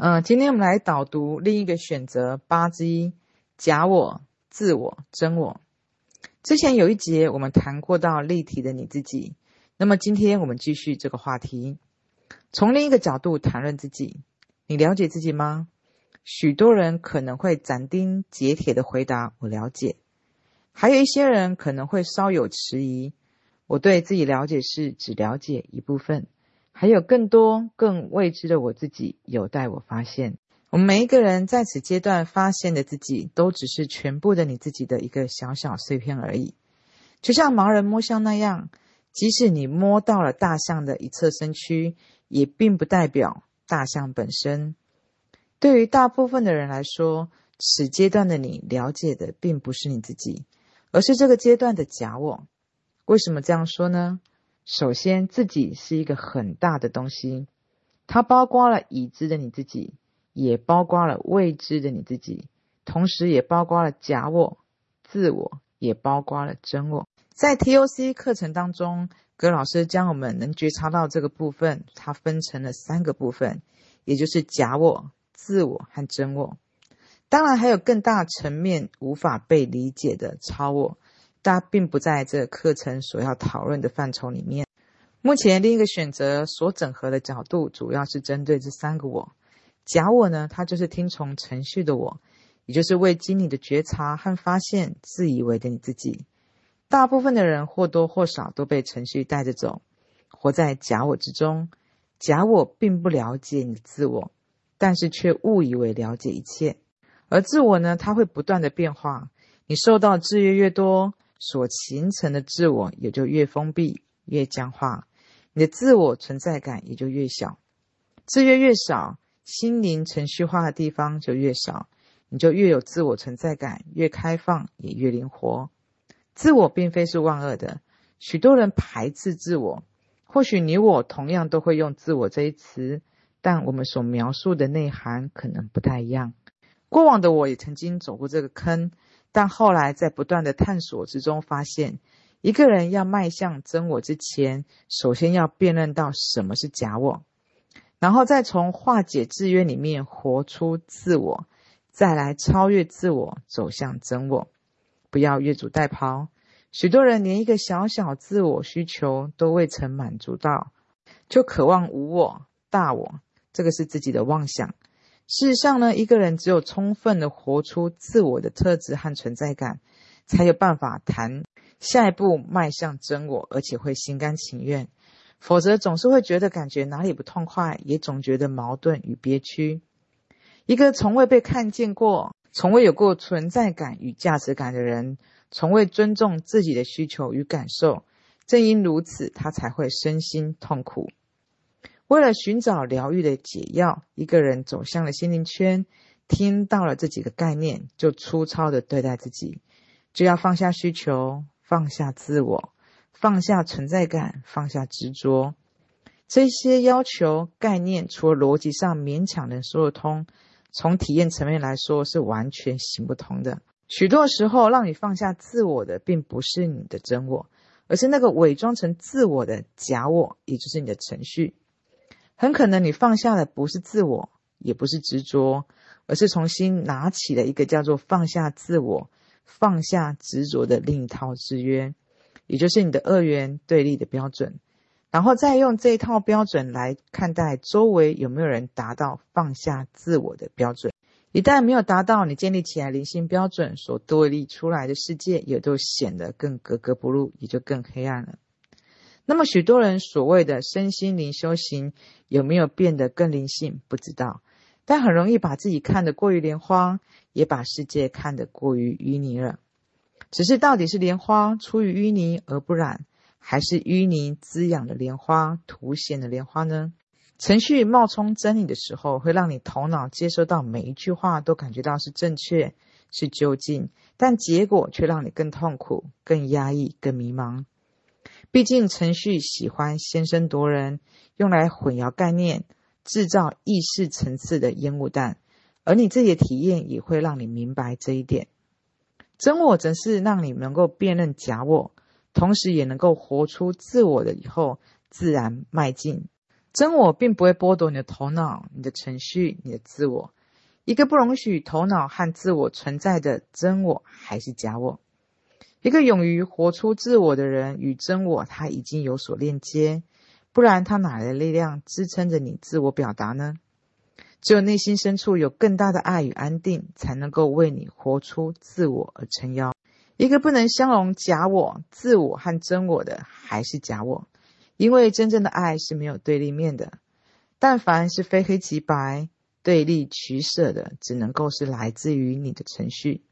嗯、今天我们来导读另一个选择八之一：假我、自我、真我。之前有一节我们谈过到立体的你自己，那么今天我们继续这个话题，从另一个角度谈论自己。你了解自己吗？许多人可能会斩钉截铁的回答：“我了解。”还有一些人可能会稍有迟疑：“我对自己了解是只了解一部分。”还有更多更未知的我自己有待我发现。我们每一个人在此阶段发现的自己，都只是全部的你自己的一个小小碎片而已。就像盲人摸象那样，即使你摸到了大象的一侧身躯，也并不代表大象本身。对于大部分的人来说，此阶段的你了解的并不是你自己，而是这个阶段的假我。为什么这样说呢？首先，自己是一个很大的东西，它包括了已知的你自己，也包括了未知的你自己，同时也包括了假我、自我，也包括了真我。在 TOC 课程当中，葛老师将我们能觉察到这个部分，它分成了三个部分，也就是假我、自我和真我。当然，还有更大层面无法被理解的超我。它并不在这课程所要讨论的范畴里面。目前另一个选择所整合的角度，主要是针对这三个我。假我呢，它就是听从程序的我，也就是未经你的觉察和发现，自以为的你自己。大部分的人或多或少都被程序带着走，活在假我之中。假我并不了解你的自我，但是却误以为了解一切。而自我呢，它会不断的变化，你受到制约越多。所形成的自我也就越封闭、越僵化，你的自我存在感也就越小。制约越少，心灵程序化的地方就越少，你就越有自我存在感，越开放也越灵活。自我并非是万恶的，许多人排斥自我，或许你我同样都会用“自我”这一词，但我们所描述的内涵可能不太一样。过往的我也曾经走过这个坑。但后来在不断的探索之中，发现一个人要迈向真我之前，首先要辨认到什么是假我，然后再从化解制约里面活出自我，再来超越自我，走向真我。不要越俎代庖。许多人连一个小小自我需求都未曾满足到，就渴望无我、大我，这个是自己的妄想。事实上呢，一个人只有充分的活出自我的特质和存在感，才有办法谈下一步迈向真我，而且会心甘情愿。否则总是会觉得感觉哪里不痛快，也总觉得矛盾与憋屈。一个从未被看见过、从未有过存在感与价值感的人，从未尊重自己的需求与感受，正因如此，他才会身心痛苦。为了寻找疗愈的解药，一个人走向了心灵圈，听到了这几个概念，就粗糙的对待自己，就要放下需求，放下自我，放下存在感，放下执着。这些要求概念，除了逻辑上勉强能说得通，从体验层面来说是完全行不通的。许多时候，让你放下自我的，并不是你的真我，而是那个伪装成自我的假我，也就是你的程序。很可能你放下的不是自我，也不是执着，而是重新拿起了一个叫做放下自我、放下执着的另一套制约，也就是你的二元对立的标准，然后再用这一套标准来看待周围有没有人达到放下自我的标准。一旦没有达到你建立起来灵性标准所对立出来的世界，也都显得更格格不入，也就更黑暗了。那么，许多人所谓的身心灵修行有没有变得更灵性？不知道，但很容易把自己看得过于莲花，也把世界看得过于淤泥了。只是到底是莲花出于淤泥而不染，还是淤泥滋养了莲花，凸显了莲花呢？程序冒充真理的时候，会让你头脑接收到每一句话都感觉到是正确、是究竟，但结果却让你更痛苦、更压抑、更迷茫。毕竟程序喜欢先声夺人，用来混淆概念，制造意识层次的烟雾弹，而你自己的体验也会让你明白这一点。真我则是让你能够辨认假我，同时也能够活出自我的以后，自然迈进。真我并不会剥夺你的头脑、你的程序、你的自我。一个不容许头脑和自我存在的真我，还是假我？一个勇于活出自我的人，与真我他已经有所链接，不然他哪来的力量支撑着你自我表达呢？只有内心深处有更大的爱与安定，才能够为你活出自我而撑腰。一个不能相容假我、自我和真我的，还是假我。因为真正的爱是没有对立面的，但凡是非黑即白、对立取舍的，只能够是来自于你的程序。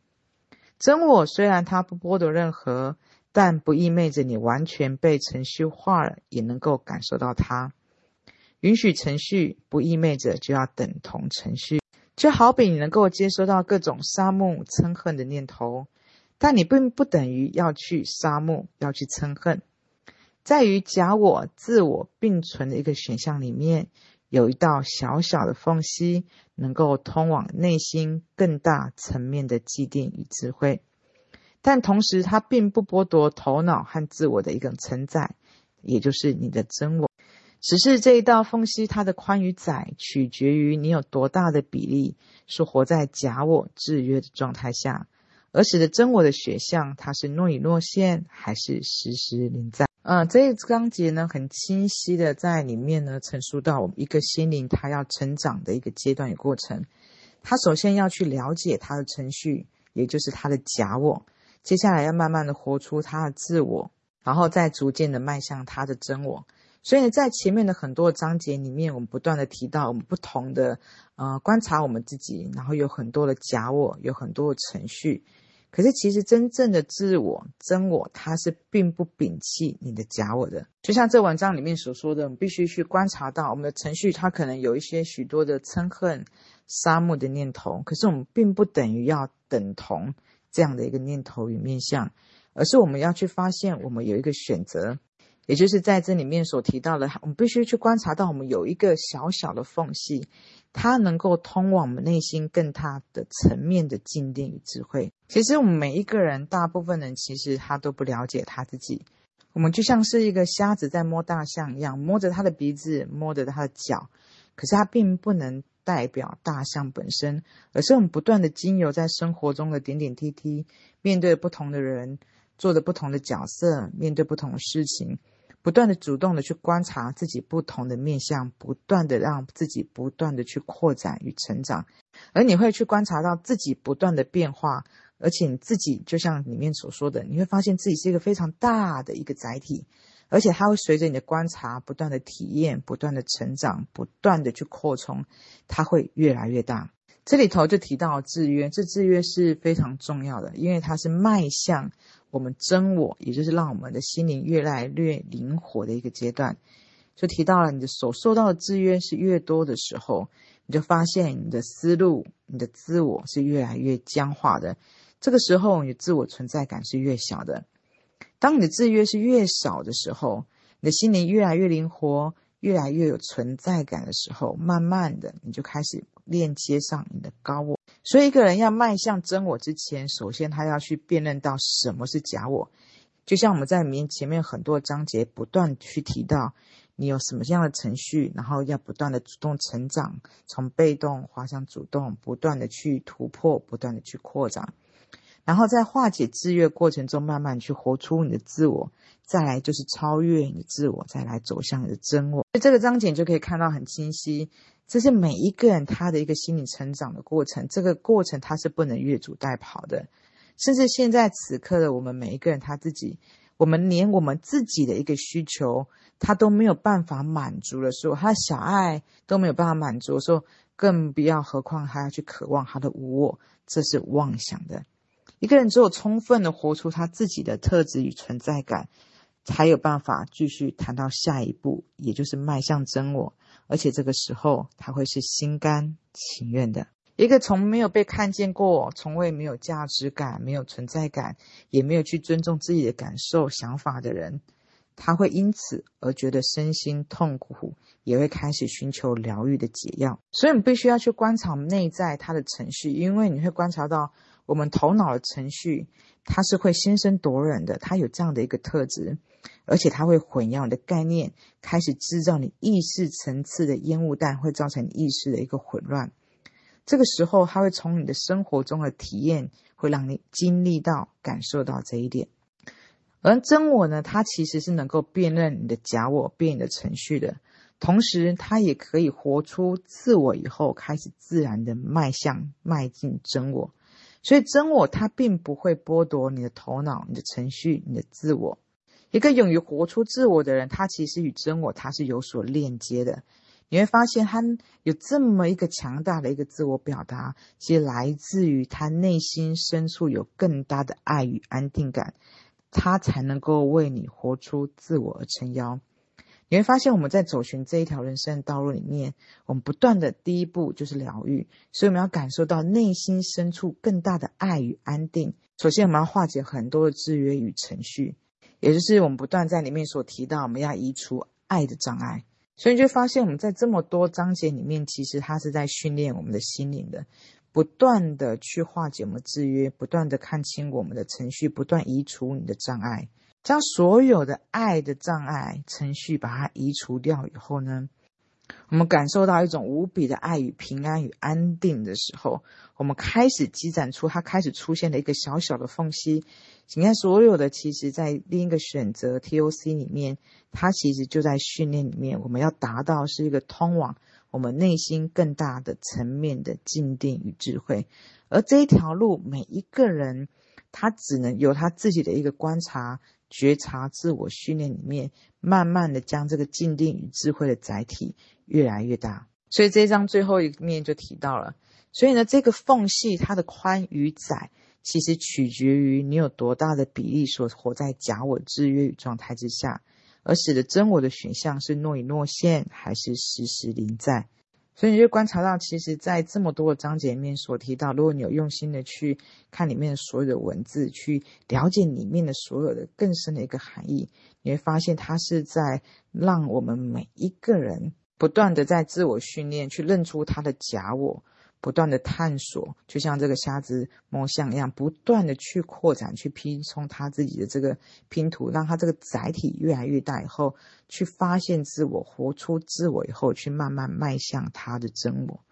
真我虽然它不剥夺任何，但不意味着你完全被程序化了，也能够感受到它。允许程序，不意味着就要等同程序。就好比你能够接收到各种杀戮、憎恨的念头，但你并不等于要去杀戮、要去憎恨。在于假我、自我并存的一个选项里面。有一道小小的缝隙，能够通往内心更大层面的既定与智慧，但同时它并不剥夺头脑和自我的一个承载，也就是你的真我。只是这一道缝隙，它的宽与窄取决于你有多大的比例是活在假我制约的状态下，而使得真我的选项，它是若隐若现，还是时时临在。呃，这一章节呢，很清晰的在里面呢，陈述到我们一个心灵它要成长的一个阶段与过程。它首先要去了解它的程序，也就是它的假我，接下来要慢慢的活出它的自我，然后再逐渐的迈向它的真我。所以，在前面的很多章节里面，我们不断的提到我们不同的呃观察我们自己，然后有很多的假我，有很多的程序。可是，其实真正的自我、真我，它是并不摒弃你的假我的。就像这文章里面所说的，我们必须去观察到我们的程序，它可能有一些许多的憎恨、杀戮的念头。可是，我们并不等于要等同这样的一个念头与面向，而是我们要去发现，我们有一个选择。也就是在这里面所提到的，我们必须去观察到，我们有一个小小的缝隙，它能够通往我们内心更大的层面的静定与智慧。其实我们每一个人，大部分人其实他都不了解他自己。我们就像是一个瞎子在摸大象一样，摸着他的鼻子，摸着他的脚，可是他并不能代表大象本身，而是我们不断的经由在生活中的点点滴滴，面对不同的人，做着不同的角色，面对不同的事情。不断的主动的去观察自己不同的面向，不断的让自己不断的去扩展与成长，而你会去观察到自己不断的变化，而且你自己就像里面所说的，你会发现自己是一个非常大的一个载体，而且它会随着你的观察不断的体验，不断的成长，不断的去扩充，它会越来越大。这里头就提到制约，这制约是非常重要的，因为它是迈向。我们真我，也就是让我们的心灵越来越灵活的一个阶段，就提到了你的所受到的制约是越多的时候，你就发现你的思路、你的自我是越来越僵化的。这个时候，你的自我存在感是越小的。当你的制约是越少的时候，你的心灵越来越灵活，越来越有存在感的时候，慢慢的你就开始链接上你的高我。所以，一个人要迈向真我之前，首先他要去辨认到什么是假我。就像我们在面前面很多章节不断去提到，你有什么样的程序，然后要不断的主动成长，从被动滑向主动，不断的去突破，不断的去扩展，然后在化解制约过程中，慢慢去活出你的自我。再来就是超越你的自我，再来走向你的真我。所以这个章节就可以看到很清晰。这是每一个人他的一个心理成长的过程，这个过程他是不能越俎代庖的。甚至现在此刻的我们每一个人他自己，我们连我们自己的一个需求，他都没有办法满足的时候，他的小爱都没有办法满足的时候，更不要何况还要去渴望他的无我，这是妄想的。一个人只有充分的活出他自己的特质与存在感，才有办法继续谈到下一步，也就是迈向真我。而且这个时候，他会是心甘情愿的。一个从没有被看见过，从未没有价值感、没有存在感，也没有去尊重自己的感受、想法的人，他会因此而觉得身心痛苦，也会开始寻求疗愈的解药。所以，你必须要去观察内在他的程序，因为你会观察到，我们头脑的程序，它是会先声夺人的，它有这样的一个特质，而且它会混淆你的概念，开始制造你意识层次的烟雾弹，会造成你意识的一个混乱。这个时候，它会从你的生活中的体验，会让你经历到、感受到这一点。而真我呢，它其实是能够辨认你的假我、辨你的程序的，同时它也可以活出自我以后，开始自然的迈向、迈进真我。所以真我它并不会剥夺你的头脑、你的程序、你的自我。一个勇于活出自我的人，他其实与真我他是有所链接的。你会发现，他有这么一个强大的一个自我表达，其实来自于他内心深处有更大的爱与安定感，他才能够为你活出自我而撑腰。你会发现，我们在走寻这一条人生的道路里面，我们不断的第一步就是疗愈，所以我们要感受到内心深处更大的爱与安定。首先，我们要化解很多的制约与程序，也就是我们不断在里面所提到，我们要移除爱的障碍。所以你就发现，我们在这么多章节里面，其实它是在训练我们的心灵的，不断的去化解我们制约，不断的看清我们的程序，不断移除你的障碍，将所有的爱的障碍程序把它移除掉以后呢，我们感受到一种无比的爱与平安与安定的时候，我们开始积攒出，它开始出现的一个小小的缝隙。你看，所有的其实，在另一个选择 TOC 里面，它其实就在训练里面，我们要达到是一个通往我们内心更大的层面的静定与智慧。而这一条路，每一个人他只能有他自己的一个观察、觉察、自我训练里面，慢慢的将这个静定与智慧的载体越来越大。所以这一章最后一面就提到了，所以呢，这个缝隙它的宽与窄。其实取决于你有多大的比例所活在假我制约与状态之下，而使得真我的选项是若隐若现还是时时临在。所以你就观察到，其实，在这么多的章节里面所提到，如果你有用心的去看里面所有的文字，去了解里面的所有的更深的一个含义，你会发现它是在让我们每一个人不断的在自我训练，去认出他的假我。不断的探索，就像这个瞎子摸象一样，不断的去扩展、去拼充他自己的这个拼图，让他这个载体越来越大以后，去发现自我、活出自我以后，去慢慢迈向他的真我。